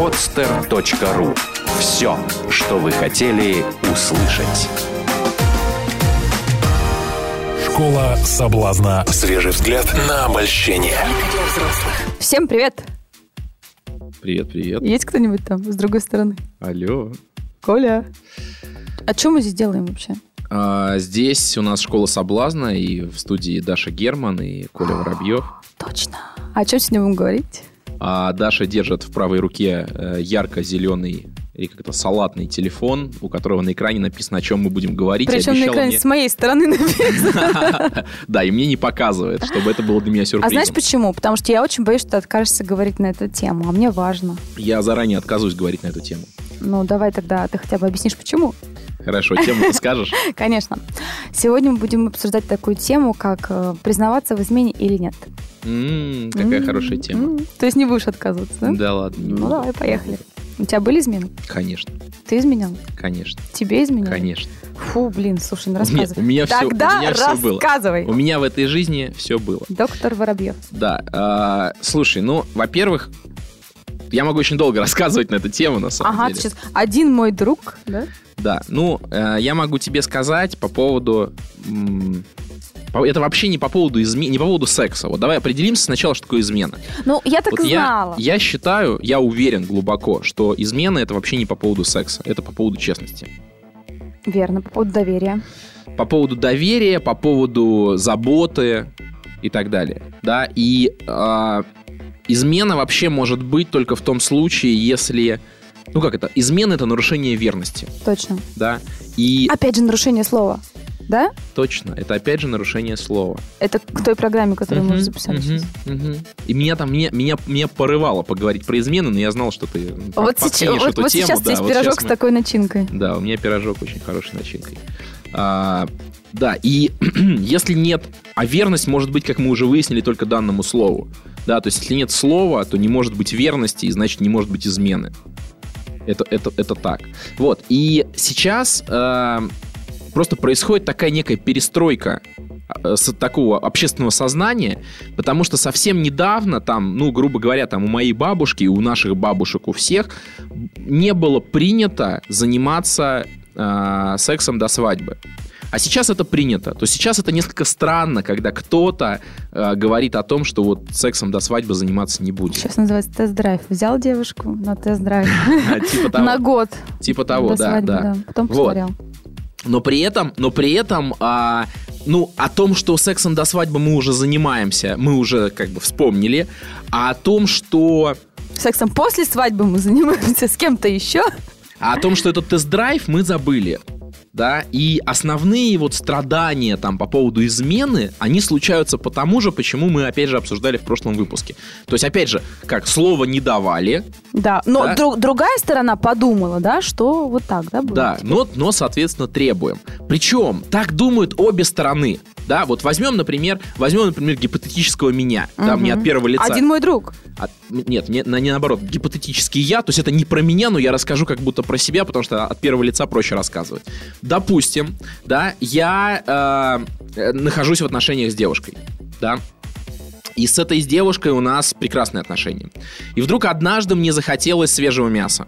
podster.ru Все, что вы хотели услышать. Школа соблазна. Свежий взгляд на обольщение. Всем привет! Привет, привет. Есть кто-нибудь там с другой стороны? Алло. Коля. А что мы здесь делаем вообще? А, здесь у нас школа соблазна, и в студии Даша Герман и Коля Воробьев. Точно. А о чем сегодня будем говорить? А Даша держит в правой руке э, ярко-зеленый или как-то салатный телефон, у которого на экране написано, о чем мы будем говорить. Причем на экране мне- с моей стороны написано. Да, и мне не показывает, чтобы это было для меня А сюрпризом. знаешь почему? Потому что я очень боюсь, что ты откажешься говорить на эту тему, а мне важно. Я заранее отказываюсь говорить на эту тему. Ну, давай тогда ты хотя бы объяснишь, почему. Хорошо, тему ты скажешь? Конечно. Сегодня мы будем обсуждать такую тему, как э, признаваться в измене или нет. Какая хорошая тема. То есть не будешь отказываться, да? Да ладно. Ну, давай, поехали. У тебя были измены? Конечно, Ты изменял? конечно, Тебе изменял? конечно. Фу, блин, слушай, ну рассказывай. у меня всё- у меня всё было. рассказывай. У меня в этой жизни все было. Доктор Воробьев. Да. а, слушай, ну, во-первых, я могу очень долго рассказывать на эту тему, на самом Ага, деле. сейчас один мой друг, да? Да. Ну, э, я могу тебе сказать по поводу. м, это вообще не по поводу изме- не по поводу секса. Вот давай определимся сначала, что такое измена. Ну, я так Вот и я, знала. я считаю, я уверен глубоко, что измена это вообще не по поводу секса, это по поводу честности. Верно, по поводу доверия. по поводу доверия, по поводу заботы и так далее. Да, и а, измена вообще может быть только в том случае, если... Ну как это? Измена — это нарушение верности, Точно. да? И Опять же, нарушение слова. Да? точно, это опять же нарушение слова. Это к той программе, которую мы уже записали мгм, сейчас. мгм. И меня там, меня, меня, меня порывало поговорить про измены, но я знал, что ты м, Вот, сейчас, вот, эту вот тему. сейчас да, есть вот пирожок сейчас с мы- такой начинкой. Да, у меня пирожок очень хорошей начинкой. А, да, и если нет, а верность может быть, как мы уже выяснили, только данному слову. Да, то есть если нет слова, то не может быть верности, и значит не может быть измены. Это, это, это так. Вот, и сейчас э, просто происходит такая некая перестройка э, с такого общественного сознания, потому что совсем недавно там, ну, грубо говоря, там у моей бабушки, у наших бабушек, у всех не было принято заниматься э, сексом до свадьбы. А сейчас это принято. То есть сейчас это несколько странно, когда кто-то э, говорит о том, что вот сексом до свадьбы заниматься не будет. Сейчас называется тест-драйв. Взял девушку на тест-драйв Типа на год Типа того, да, да. Потом посмотрел. Но при этом, но при этом, а, ну, о том, что сексом до свадьбы мы уже занимаемся, мы уже как бы вспомнили, а о том, что, Сексом после свадьбы мы занимаемся с кем-то еще. а о том, что этот тест-драйв мы забыли. Да, и основные вот страдания там по поводу измены, они случаются потому же, почему мы опять же обсуждали в прошлом выпуске. То есть, опять же, как слово не давали, Да, но Да. дру- другая сторона подумала, да, что вот так, да, будет? Да, но, но, соответственно, требуем. Причем так думают обе стороны. Да, вот возьмем, например, возьмем, например, гипотетического меня. Да, Мгм. мне от первого лица. Один мой друг. От- нет, не, не наоборот, гипотетический я, то есть это не про меня, но я расскажу как будто про себя, потому что от первого лица проще рассказывать. Допустим, да, я э, э, нахожусь в отношениях с девушкой, да, и с этой девушкой у нас прекрасные отношения. И вдруг однажды мне захотелось свежего мяса.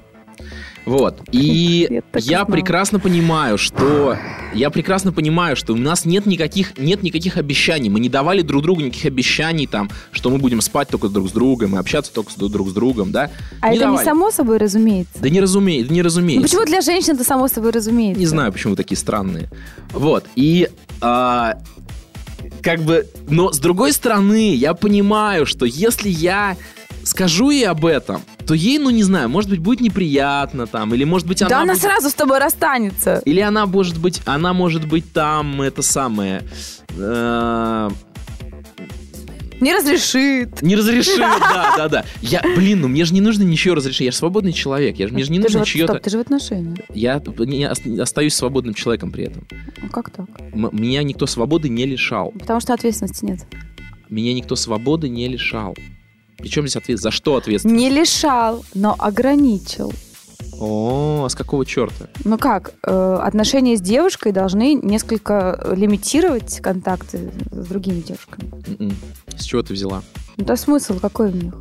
Вот. И Я прекрасно понимаю, что я прекрасно понимаю, что у нас нет никаких нет никаких обещаний. Мы не давали друг другу никаких обещаний там, что мы будем спать только друг с другом и общаться только с- друг с другом, да? А это не давали. само собой разумеется. Да не разумеется, не Ну разумеется. почему для женщин это само собой разумеется? Не знаю, почему вы такие странные. Вот. И а, как бы, но с другой стороны, я понимаю, что если я скажу ей об этом, то ей, ну не знаю, может быть, будет неприятно там, или может быть она... Да она будет- сразу с тобой расстанется. Или она может быть, она может быть там, это самое... э, Не разрешит. не разрешит, да, да, да. Я, блин, ну мне же не нужно ничего разрешить. Я же свободный человек. Я мне же не ты, нужно вот, чье-то... ты же в отношениях. Я не ос- остаюсь свободным человеком при этом. Ну как так? М- меня никто свободы не лишал. Потому что ответственности нет. Меня никто свободы не лишал. Причем здесь ответственность? За что ответственность? Не лишал, но ограничил. О, а с какого черта? Ну как, э, отношения с девушкой должны несколько лимитировать контакты с другими девушками. М-м. С чего ты взяла? Ну, да смысл какой в них?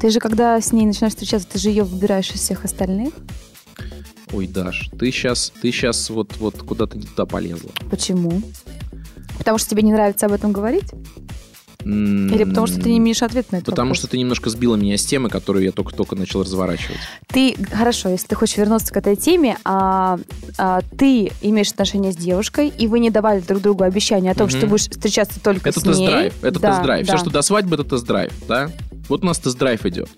Ты же, когда с ней начинаешь встречаться, ты же ее выбираешь из всех остальных. Ой, Даш, ты сейчас, ты сейчас вот, вот куда-то не туда полезла. Почему? Потому что тебе не нравится об этом говорить? Или потому что ты не имеешь ответа на это Потому вопрос? что ты немножко сбила меня с темы, которую я только-только начал разворачивать. Ты, хорошо, если ты хочешь вернуться к этой теме, а, а, ты имеешь отношения с девушкой, и вы не давали друг другу обещания о том, Мгм. что ты будешь встречаться только Это с ней. тест-драйв. Это Да, тест-драйв. да. Все, что до свадьбы, это тест-драйв, да? Вот у нас тест-драйв идет.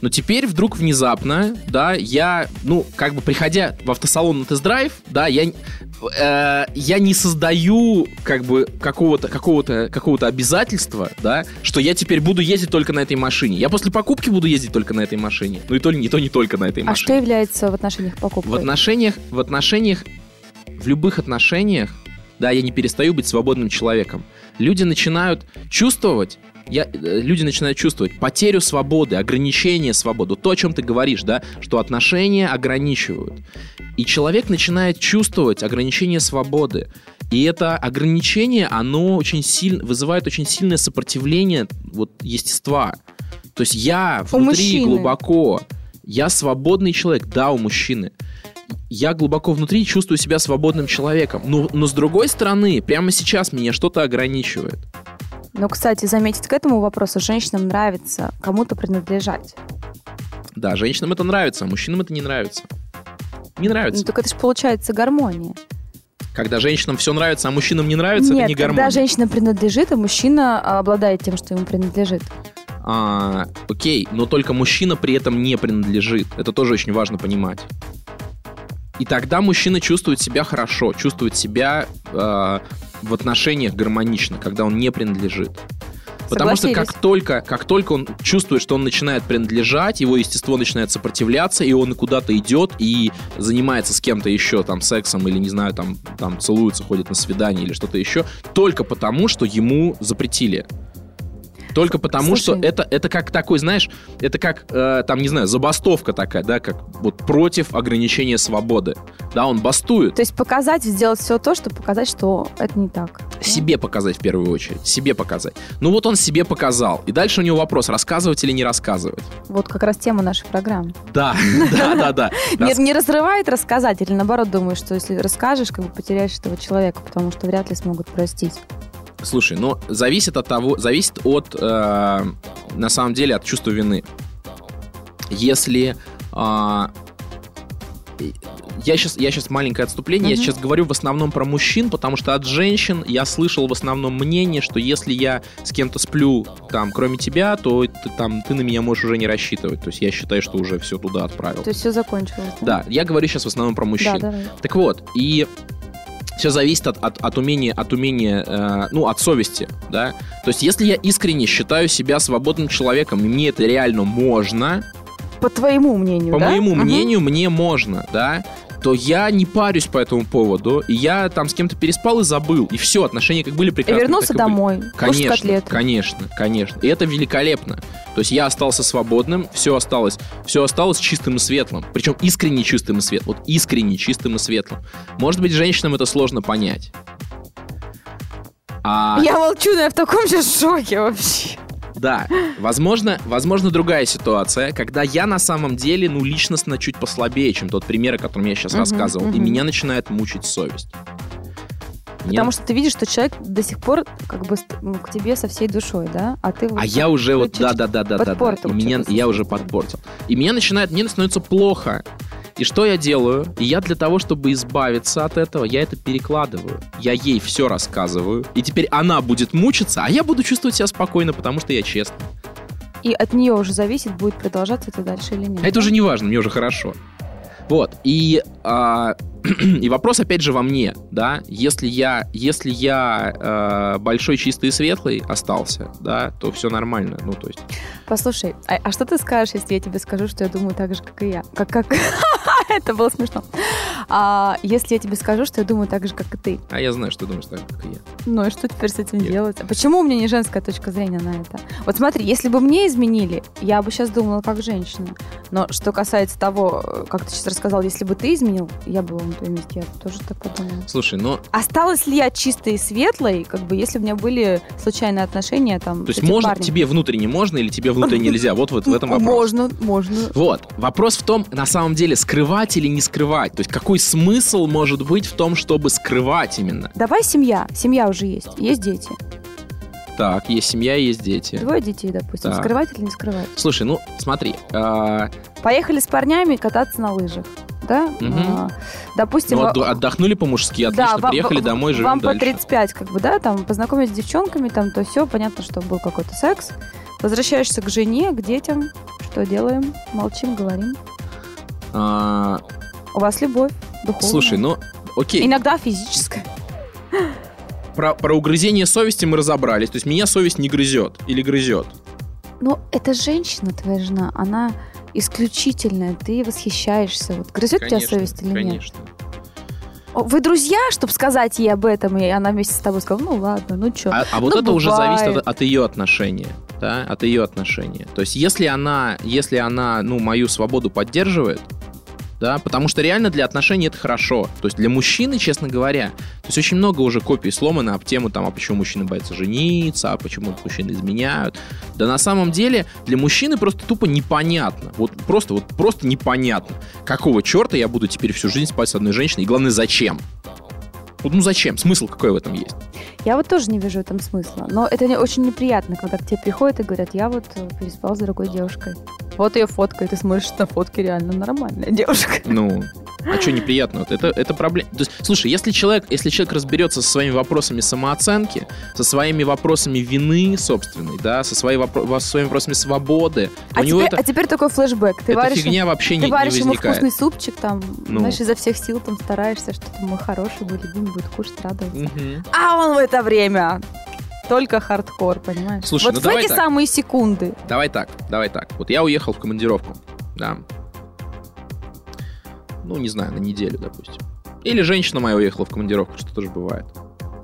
Но теперь вдруг внезапно, да, я, ну, как бы приходя в автосалон на тест-драйв, да, я, э, я не создаю, как бы, какого-то какого какого обязательства, да, что я теперь буду ездить только на этой машине. Я после покупки буду ездить только на этой машине. Ну и то, не то не только на этой А машине. что является в отношениях покупкой? В отношениях, в отношениях, в любых отношениях, да, я не перестаю быть свободным человеком. Люди начинают чувствовать, я, э, люди начинают чувствовать потерю свободы, ограничение свободы. То, о чем ты говоришь, да, что отношения ограничивают. И человек начинает чувствовать ограничение свободы. И это ограничение, оно очень сильно, вызывает очень сильное сопротивление вот, естества. То есть я У внутри мужчины. глубоко, я свободный человек, да, у мужчины. Я глубоко внутри чувствую себя свободным человеком. Но, но с другой стороны, прямо сейчас меня что-то ограничивает. Но, кстати, заметить к этому вопросу, женщинам нравится кому-то принадлежать. Да, женщинам это нравится, а мужчинам это не нравится. Не нравится. Ну, так это же получается гармония. Когда женщинам все нравится, а мужчинам не нравится, Нет, это не когда гармония. женщина принадлежит, а мужчина а, обладает тем, что ему принадлежит. А, окей, но только мужчина при этом не принадлежит. Это тоже очень важно понимать. И тогда мужчина чувствует себя хорошо, чувствует себя э, в отношениях гармонично, когда он не принадлежит. Потому что как только, как только он чувствует, что он начинает принадлежать, его естество начинает сопротивляться, и он куда-то идет и занимается с кем-то еще, там, сексом, или, не знаю, там, там целуется, ходит на свидание или что-то еще, только потому, что ему запретили. Только потому, Слушай. что это, это как такой, знаешь, это как, э, там, не знаю, забастовка такая, да, как вот против ограничения свободы. Да, он бастует. То есть показать, сделать все то, чтобы показать, что это не так. да? Себе показать в первую очередь. Себе показать. Ну вот он себе показал. И дальше у него вопрос, рассказывать или не рассказывать. Вот как раз тема нашей программы. Да, да, да, да. Не, не разрывает рассказать, или наоборот думаешь, что если расскажешь, как бы потеряешь этого человека, потому что вряд ли смогут простить. Слушай, ну зависит от того, зависит от, э, на самом деле, от чувства вины. Если а, я сейчас, я сейчас маленькое отступление, я Мгм. сейчас говорю в основном про мужчин, потому что от женщин я слышал в основном мнение, что если я с кем-то сплю, там, кроме тебя, то ты, там, ты на меня можешь уже не рассчитывать. То есть я считаю, что уже все туда отправил. То есть все закончилось. Да, я говорю сейчас в основном про мужчин. Да, давай. Так вот, и все зависит от, от, от умения, от умения, э, ну, от совести, да. То есть, если я искренне считаю себя свободным человеком, и мне это реально можно, По твоему мнению, по да? моему Мгм. мнению, мне можно, да, то я не парюсь по этому поводу, и я там с кем-то переспал и забыл, и все, отношения как были И прекрасны. вернулся так и были. домой, кушать Конечно, котлеты. конечно, конечно. И это великолепно. То есть я остался свободным, все осталось, все осталось чистым и светлым. Причем искренне чистым и светлым. Вот искренне чистым и светлым. Может быть, женщинам это сложно понять. А, Я молчу, но я в таком же шоке вообще. Да, возможно, возможно другая ситуация, когда я на самом деле, ну, личностно чуть послабее, чем тот пример, о котором я сейчас Мгм, рассказывал, и мгм. меня начинает мучить совесть. Потому что ты видишь, что человек до сих пор как бы к тебе со всей душой, да? А ты вот А я уже вот, да, да, да, да, да, да. И меня, я уже подпортил. И меня начинает, мне становится плохо. И что я делаю? И я для того, чтобы избавиться от этого, я это перекладываю. Я ей все рассказываю. И теперь она будет мучиться, а я буду чувствовать себя спокойно, потому что я честный. И от нее уже зависит, будет продолжаться это дальше или нет. А это уже не важно, мне уже хорошо. Вот, и, а, и вопрос опять же во мне, да, если я, если я э, большой, чистый и светлый остался, да, то все нормально, ну, то есть... Послушай, а, а что ты скажешь, если я тебе скажу, что я думаю так же, как и я? Как, как... Это было смешно. А если я тебе скажу, что я думаю так же, как и ты? А я знаю, что думаешь так, как и я. Ну и что теперь с этим Нет. делать? А почему у меня не женская точка зрения на это? Вот смотри, если бы мне изменили, я бы сейчас думала как женщина. Но что касается того, как ты сейчас рассказал, если бы ты изменил, я была на твоем месте, я тоже так подумала. Слушай, ну, Осталась ли я чистой и светлой, как бы, если у меня были случайные отношения там то есть можно, парнем? тебе внутренне можно или тебе внутренне нельзя? Вот, вот в этом вопрос. Можно, можно. Вот. Вопрос в том, на самом деле, скрывать или не скрывать. То есть какой смысл может быть в том, чтобы скрывать именно? Давай семья. Семья уже есть. Есть дети. Так, есть семья, есть дети. Двое детей, допустим. Так. Скрывать или не скрывать? Слушай, ну, смотри, а, Поехали с парнями кататься на лыжах. Да? А, допустим, ну, отду- отдохнули по-мужски, отлично, Да, вам- приехали домой, живем Вам по дальше. 35, как бы, да, там, познакомились с девчонками, там, то все, понятно, что был какой-то секс. Возвращаешься к жене, к детям. Что делаем? Молчим, говорим. А, У вас любовь духовная. слушай, ну, окей. Иногда физическая. Про, про угрызение совести мы разобрались. То есть меня совесть не грызет или грызет. Но это женщина, твоя жена, она исключительная, ты восхищаешься. Вот грызет тебя совесть или нет? конечно. Вы друзья, чтобы сказать ей об этом, и она вместе с тобой сказала, ну ладно, ну что. А, а вот Ну, это уже зависит бывает. от, от ее отношения, да, от ее отношения. То есть если она, если она, ну, мою свободу поддерживает, да, потому что реально для отношений это хорошо. То есть для мужчины, честно говоря, то есть очень много уже копий сломано об тему, там, а почему мужчины боятся жениться, а почему мужчины изменяют. Да на самом деле для мужчины просто тупо непонятно. Вот просто, вот просто непонятно. Какого черта я буду теперь всю жизнь спать с одной женщиной? И главное, зачем? Вот, ну зачем? Смысл какой в этом есть? Я вот тоже не вижу в этом смысла. Но это очень неприятно, когда к тебе приходят и говорят, я вот э, переспал с другой девушкой. Вот ее фотка, и ты смотришь на фотке, реально нормальная девушка. Ну, а что неприятно? Это, это проблема. То есть, слушай, если человек, если человек разберется со своими вопросами самооценки, со своими вопросами вины собственной, да, со, своей вопро- во- со своими вопросами свободы, А у него теперь, это, а теперь такой флешбэк. Ты варишь, фигня вообще ты не, не варишь ему возникает. вкусный супчик, там, Ну. знаешь, изо всех сил там стараешься, что ты мой хороший, мой любимый, будет кушать, радоваться. Мгм. А он в это время только хардкор, понимаешь? Слушай, вот ну в давай эти так. самые секунды. Давай так, давай так. Вот я уехал в командировку, да. Ну, не знаю, на неделю, допустим. Или женщина моя уехала в командировку, что тоже бывает.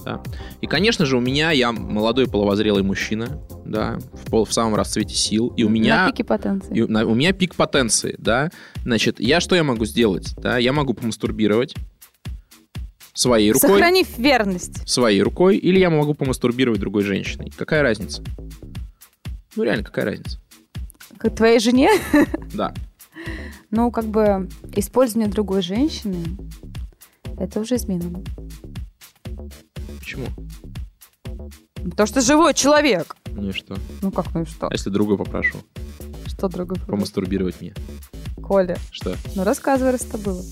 Да. И, конечно же, у меня, я молодой половозрелый мужчина, да, в, пол, в самом расцвете сил, и у меня... На пике потенции. И у, на- у меня пик потенции, да. Значит, я что я могу сделать? Да, я могу помастурбировать своей рукой, Сохранив верность. своей рукой, или я могу помастурбировать другой женщиной. Какая разница? Ну, реально, какая разница? К твоей жене, Да. ну, как бы, использование другой женщины, это уже измена. Почему? Потому что живой человек. Ну и что? Ну как, ну и что? А если друга попрошу Что другой вопрос? помастурбировать мне? Коля, Что? ну рассказывай, раз это было.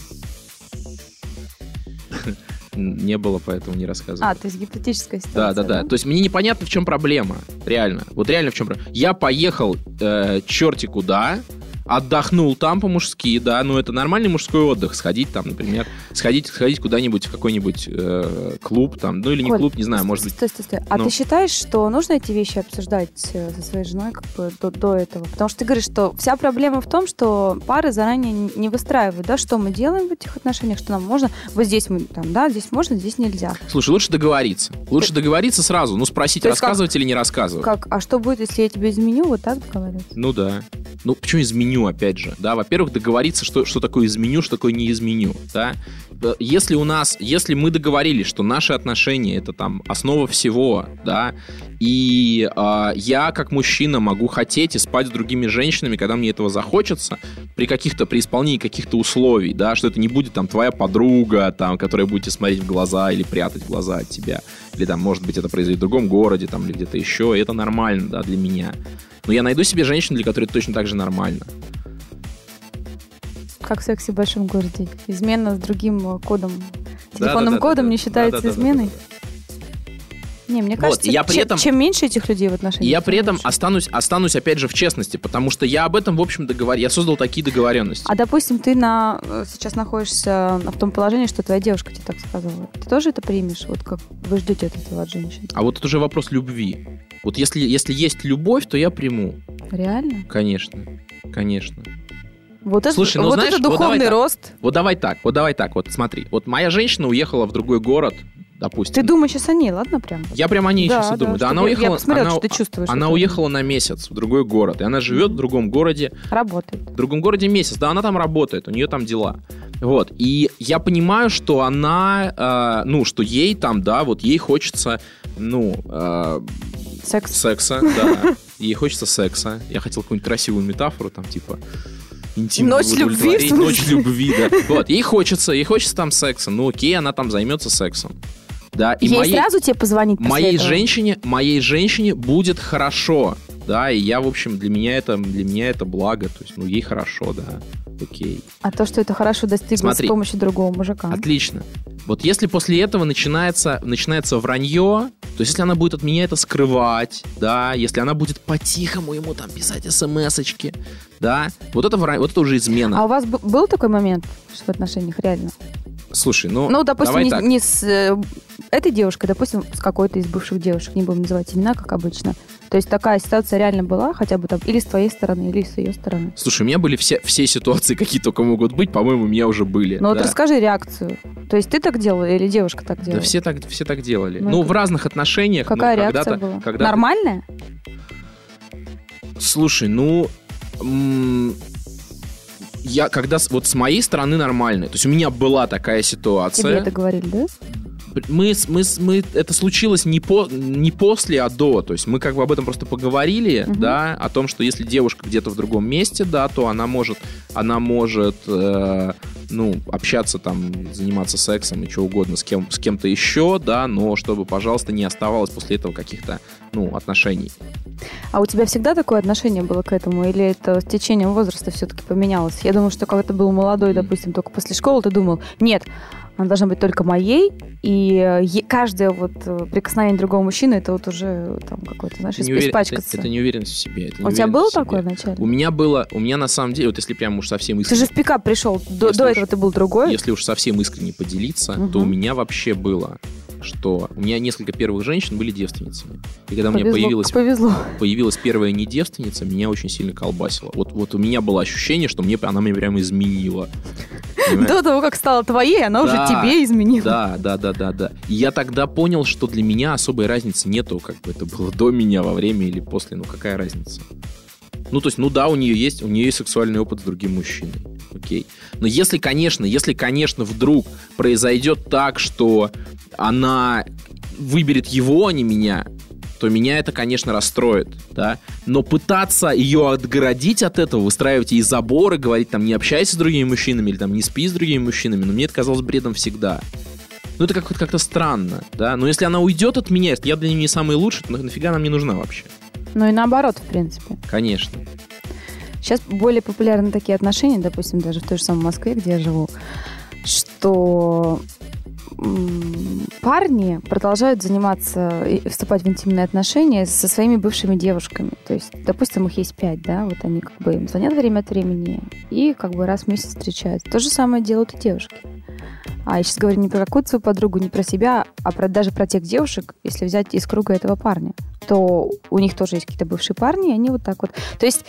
Не было, поэтому не рассказываю. А, то есть гипотетическая Да, ситуация, да, да. То есть мне непонятно, в чем проблема. Реально. Вот реально в чем проблема. Я поехал э, черти куда, отдохнул там по-мужски, да, ну это нормальный мужской отдых. Сходить там, например, сходить, сходить куда-нибудь в какой-нибудь э, клуб там, ну или не Коль, клуб, не знаю, может быть. Стой, стой, стой. А Ну. ты считаешь, что нужно эти вещи обсуждать э, со своей женой как бы до, до этого? Потому что ты говоришь, что вся проблема в том, что пары заранее не выстраивают, да, что мы делаем в этих отношениях, что нам можно, вот здесь мы там, да, здесь можно, здесь нельзя. Слушай, лучше договориться. Лучше договориться сразу, ну спросить, есть как- рассказывать или не рассказывать. Как, а что будет, если я тебе изменю, вот так договариваться? Ну да. Ну, почему изменю, опять же? Да, во-первых, договориться, что, что такое изменю, что такое не изменю, да. Э, Если у нас, если мы договорились, что наши отношения это там основа всего, да, и а, я как мужчина могу хотеть и спать с другими женщинами, когда мне этого захочется, при каких-то, при исполнении каких-то условий, да, что это не будет там твоя подруга, там, которая будете смотреть в глаза или прятать глаза от тебя, или там, может быть, это произойдет в другом городе, там, или где-то еще, и это нормально, да, для меня. Но я найду себе женщину, для которой это точно так же нормально. Как в сексе в большом городе. Измена с другим кодом, Да, телефонным да, да, кодом да, не да. считается Да, да, да, изменой? да, да. Не, мне Вот, кажется, и я при чем, этом- чем меньше этих людей в отношениях, я при этом останусь, останусь опять же в честности, потому что я об этом, в общем, договор... Я создал такие договоренности. А допустим, ты на, э, сейчас находишься в том положении, что твоя девушка тебе так сказала. Ты тоже это примешь? Вот как вы ждете от этого от женщин? А вот это уже вопрос любви. Вот если, если есть любовь, то я приму. Реально? Конечно. Конечно. Вот это, Слушай, ну, вот знаешь, это вот духовный давай так. рост. Вот давай так, вот давай так, вот смотри. Вот моя женщина уехала в другой город, допустим. Ты думаешь сейчас о ней, ладно, прям? Я прям о ней Да, сейчас и да, думаю. Да, она уехала. я посмотрела, она, что ты чувствуешь Она уехала на месяц в другой город, и она живет в другом городе, Работает. в другом городе месяц. Да, она там работает, у нее там дела. Вот. И я понимаю, что она, э, ну, что ей там, да, вот ей хочется, ну, э, Секс. секса, да. Ей хочется секса. Я хотел какую-нибудь красивую метафору, там, типа, интимного Ночь любви? Ночь любви, да. Вот, ей хочется, ей хочется там секса. Ну, окей, она там займется сексом. Да, и Ей моей, сразу тебе позвонить моей этого? женщине, моей женщине будет хорошо. Да, и я, в общем, для меня это, для меня это благо. То есть, ну, ей хорошо, да. Окей. А то, что это хорошо достиглось Смотри. с помощью другого мужика. Отлично. Вот если после этого начинается, начинается вранье, то есть если она будет от меня это скрывать, да, если она будет по-тихому ему там писать смс-очки, да, вот это, вот это уже измена. А у вас был такой момент в отношениях реально? Слушай, ну, Ну, допустим, не, так. не с э, этой девушкой, допустим, с какой-то из бывших девушек, не будем называть имена, как обычно. То есть такая ситуация реально была, хотя бы там или с твоей стороны, или с ее стороны. Слушай, у меня были все, все ситуации, какие только могут быть, по-моему, у меня уже были. Ну вот да. расскажи реакцию. То есть ты так делал или девушка так делала? Да все так, все так делали. Ну, Ну, это- в разных отношениях. ну, Какая реакция когда-то- была? когда-то- Нормальная? Слушай, ну... м, Я когда... Вот с моей стороны нормально. То есть у меня была такая ситуация. Тебе это говорили, да? Мы, мы, мы, это случилось не, по, не после, а до. То есть мы как бы об этом просто поговорили, Мгм. да, о том, что если девушка где-то в другом месте, да, то она может, она может, э, ну, общаться там, заниматься сексом и что угодно с, кем, с кем-то еще, да, но чтобы, пожалуйста, не оставалось после этого каких-то, ну, отношений. А у тебя всегда такое отношение было к этому? Или это с течением возраста все-таки поменялось? Я думаю, что когда ты был молодой, допустим, только после школы, ты думал, нет, она должна быть только моей, и э, каждое вот э, прикосновение другого мужчины, это вот уже там какой-то, знаешь, Это, неуверен- это, испачкаться. это неуверенность в себе. это У тебя было такое вначале? У меня было, у меня на самом деле, вот если прям уж совсем Ты искренне, же в пикап пришел, до, до уж- этого ты был другой. если уж совсем искренне поделиться, Мгм. то у меня вообще было, что у меня несколько первых женщин были девственницами. И когда у меня Повезло, появилась, повезло. появилась первая не девственница, меня очень сильно колбасило. Вот, вот у меня было ощущение, что мне, она мне прямо изменила. До того, как стала твоей, она уже тебе изменила. Да, да, да, да, да. Я тогда понял, что для меня особой разницы нету, как бы это было до меня, во время или после. Ну, какая разница? Ну, то есть, ну да, у нее есть, у нее есть сексуальный опыт с другим мужчиной. Окей. Но если, конечно, если, конечно, вдруг произойдет так, что она выберет его, а не меня, то меня это, конечно, расстроит, да. Но пытаться ее отгородить от этого, выстраивать ей заборы, говорить там, не общайся с другими мужчинами или там не спи с другими мужчинами, ну, мне это казалось бредом всегда. Ну, это как- как-то странно, да. Но если она уйдет от меня, я для нее не самый лучший, то на- нафига она мне нужна вообще? Ну и наоборот, в принципе. Конечно. Сейчас более популярны такие отношения, допустим, даже в той же самой Москве, где я живу, что парни продолжают заниматься и вступать в интимные отношения со своими бывшими девушками. То есть, допустим, их есть пять, да, вот они как бы им звонят время от времени и как бы раз в месяц встречаются. То же самое делают и девушки. А я сейчас говорю не про какую-то свою подругу, не про себя, а про, даже про тех девушек, если взять из круга этого парня, то у них тоже есть какие-то бывшие парни, и они вот так вот. То есть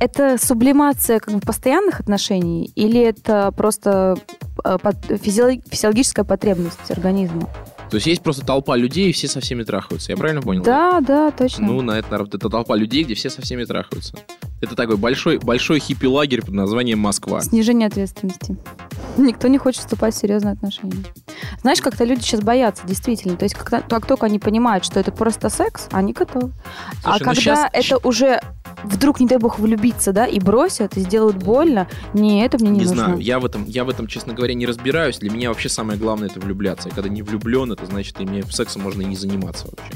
это сублимация как бы постоянных отношений или это просто физиологическая потребность организма? То есть есть просто толпа людей, и все со всеми трахаются. Я правильно понял? Да, да, точно. Ну, на это, это толпа людей, где все со всеми трахаются. Это такой большой, большой хиппи-лагерь под названием Москва. Снижение ответственности. Никто не хочет вступать в серьезные отношения. Знаешь, как-то люди сейчас боятся, действительно. То есть, как, как только они понимают, что это просто секс, они готовы. а Слушай, ну когда щас- это уже вдруг, не дай бог, влюбиться, да, и бросят, и сделают больно, не, это мне не, Не нужно. знаю, я в этом, я в этом, честно говоря, не разбираюсь. Для меня вообще самое главное это влюбляться. Я когда не влюблен, это значит, и мне сексом можно и не заниматься вообще.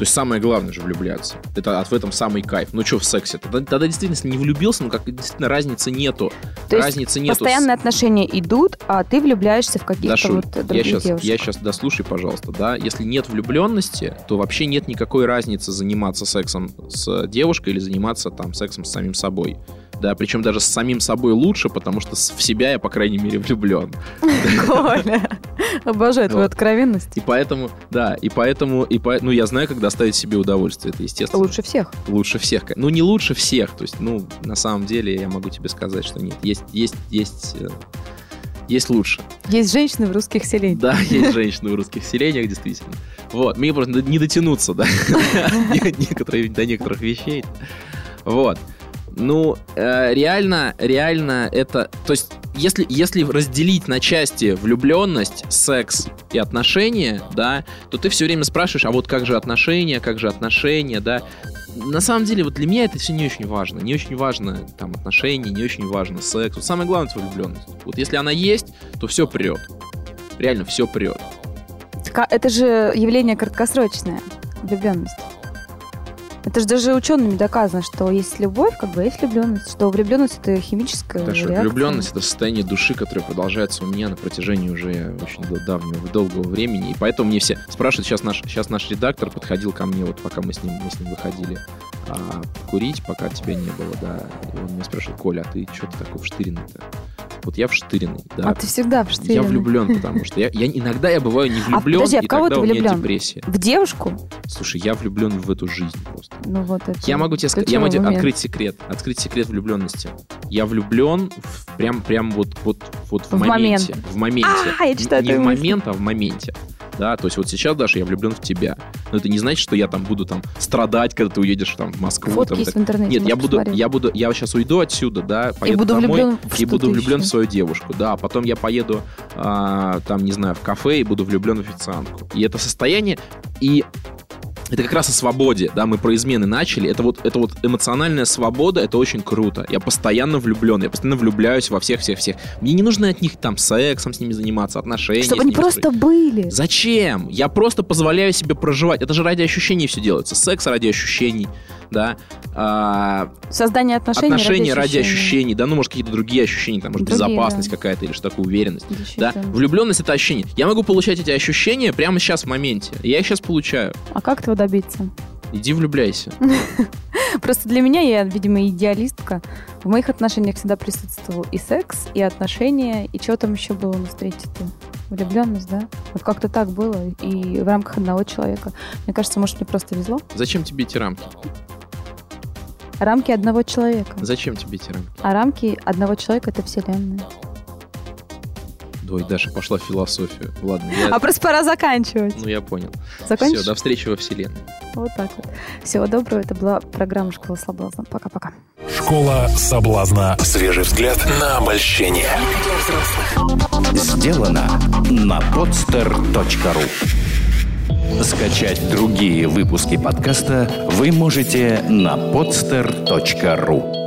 То есть самое главное же влюбляться. Это от в этом самый кайф. Ну что в сексе? Тогда, тогда действительно, не влюбился, ну как действительно разницы нету. То есть разницы нету. Постоянные отношения идут, а ты влюбляешься в каких-то Дашуль, вот я других сейчас, девушек. я сейчас дослушай, пожалуйста, да. Если нет влюбленности, то вообще нет никакой разницы заниматься сексом с девушкой или заниматься там сексом с самим собой. Да, причем даже с самим собой лучше, потому что в себя я, по крайней мере, влюблен. Коля. Обожаю твою откровенность. И поэтому, да, и поэтому, и по, ну, я знаю, как доставить себе удовольствие, это естественно. Лучше всех. Лучше всех. Ну, не лучше всех, то есть, ну, на самом деле, я могу тебе сказать, что нет. Есть, есть, есть, э, есть лучше. Есть женщины в русских селениях. Да, есть женщины в русских селениях, действительно. Вот, мне просто не дотянуться, да, до некоторых вещей. Вот. Ну, э, реально, реально это... То есть, если, если разделить на части влюбленность, секс и отношения, да, то ты все время спрашиваешь, а вот как же отношения, как же отношения, да. На самом деле, вот для меня это все не очень важно. Не очень важно там отношения, не очень важно секс. Вот самое главное это влюбленность. Вот если она есть, то все прет. Реально все прет. Это же явление краткосрочное, влюбленность. Это же даже учеными доказано, что есть любовь, как бы а есть влюбленность, что влюбленность это химическая что реакция. влюбленность это состояние души, которое продолжается у меня на протяжении уже очень давнего, долгого времени. И поэтому мне все спрашивают, сейчас наш, сейчас наш редактор подходил ко мне, вот пока мы с ним, мы с ним выходили а, курить, пока тебя не было, да. И он меня спрашивает, Коля, а ты что ты такой вштыренный-то? Вот я вштыренный, да. А ты всегда в я влюблен, потому что я, я иногда я бываю не влюблен, подожди, а в и кого тогда ты у меня влюблен? депрессия. В девушку? Слушай, я влюблен в эту жизнь просто. Ну вот это. Я могу тебе сказать, я могу тебе открыть секрет, открыть секрет влюбленности. Я влюблен в, прям, прям вот, вот, вот в, В моменте, в моменте. А, я читаю не в момент, а в моменте. Да, то есть вот сейчас, Даша, я влюблен в тебя. Но это не значит, что я там буду там страдать, когда ты уедешь там в Москву. Фотки там, есть так. в интернете. Нет, я буду, посмотреть. я буду, я сейчас уйду отсюда, да, поеду буду домой, влюблен в и буду влюблен еще. в свою девушку, да, а потом я поеду, а, там, не знаю, в кафе и буду влюблен в официантку. И это состояние, и это как раз о свободе, да, мы про измены начали. Это вот, это вот эмоциональная свобода, это очень круто. Я постоянно влюблен, я постоянно влюбляюсь во всех-всех-всех. Мне не нужно от них там сексом с ними заниматься, отношениями. Чтобы они просто строить. были. Зачем? Я просто позволяю себе проживать. Это же ради ощущений все делается. Секс ради ощущений, да. А, Создание отношений, отношения ради ощущений, да, ну, может, какие-то другие ощущения, там, может, Другие, безопасность да. какая-то или что такое уверенность. Да, влюбленность это ощущение. Я могу получать эти ощущения прямо сейчас в моменте. Я их сейчас получаю. А как этого добиться? Иди влюбляйся. Просто для меня, я, видимо, идеалистка. В моих отношениях всегда присутствовал и секс, и отношения, и что там еще было на встрече-то? Влюбленность, да? Вот как-то так было, и в рамках одного человека. Мне кажется, может, мне просто везло. Зачем тебе эти рамки? Рамки одного человека. Зачем тебе эти рамки? А рамки одного человека — это вселенная. Ой, Даша пошла в философию. Ладно, я... А просто пора заканчивать. Ну, я понял. Закончишь? Все, до встречи во вселенной. Вот так вот. Всего доброго. Это была программа «Школа соблазна». Пока-пока. Школа соблазна. Свежий взгляд на обольщение. Сделано на podster.ru Скачать другие выпуски подкаста вы можете на podster.ru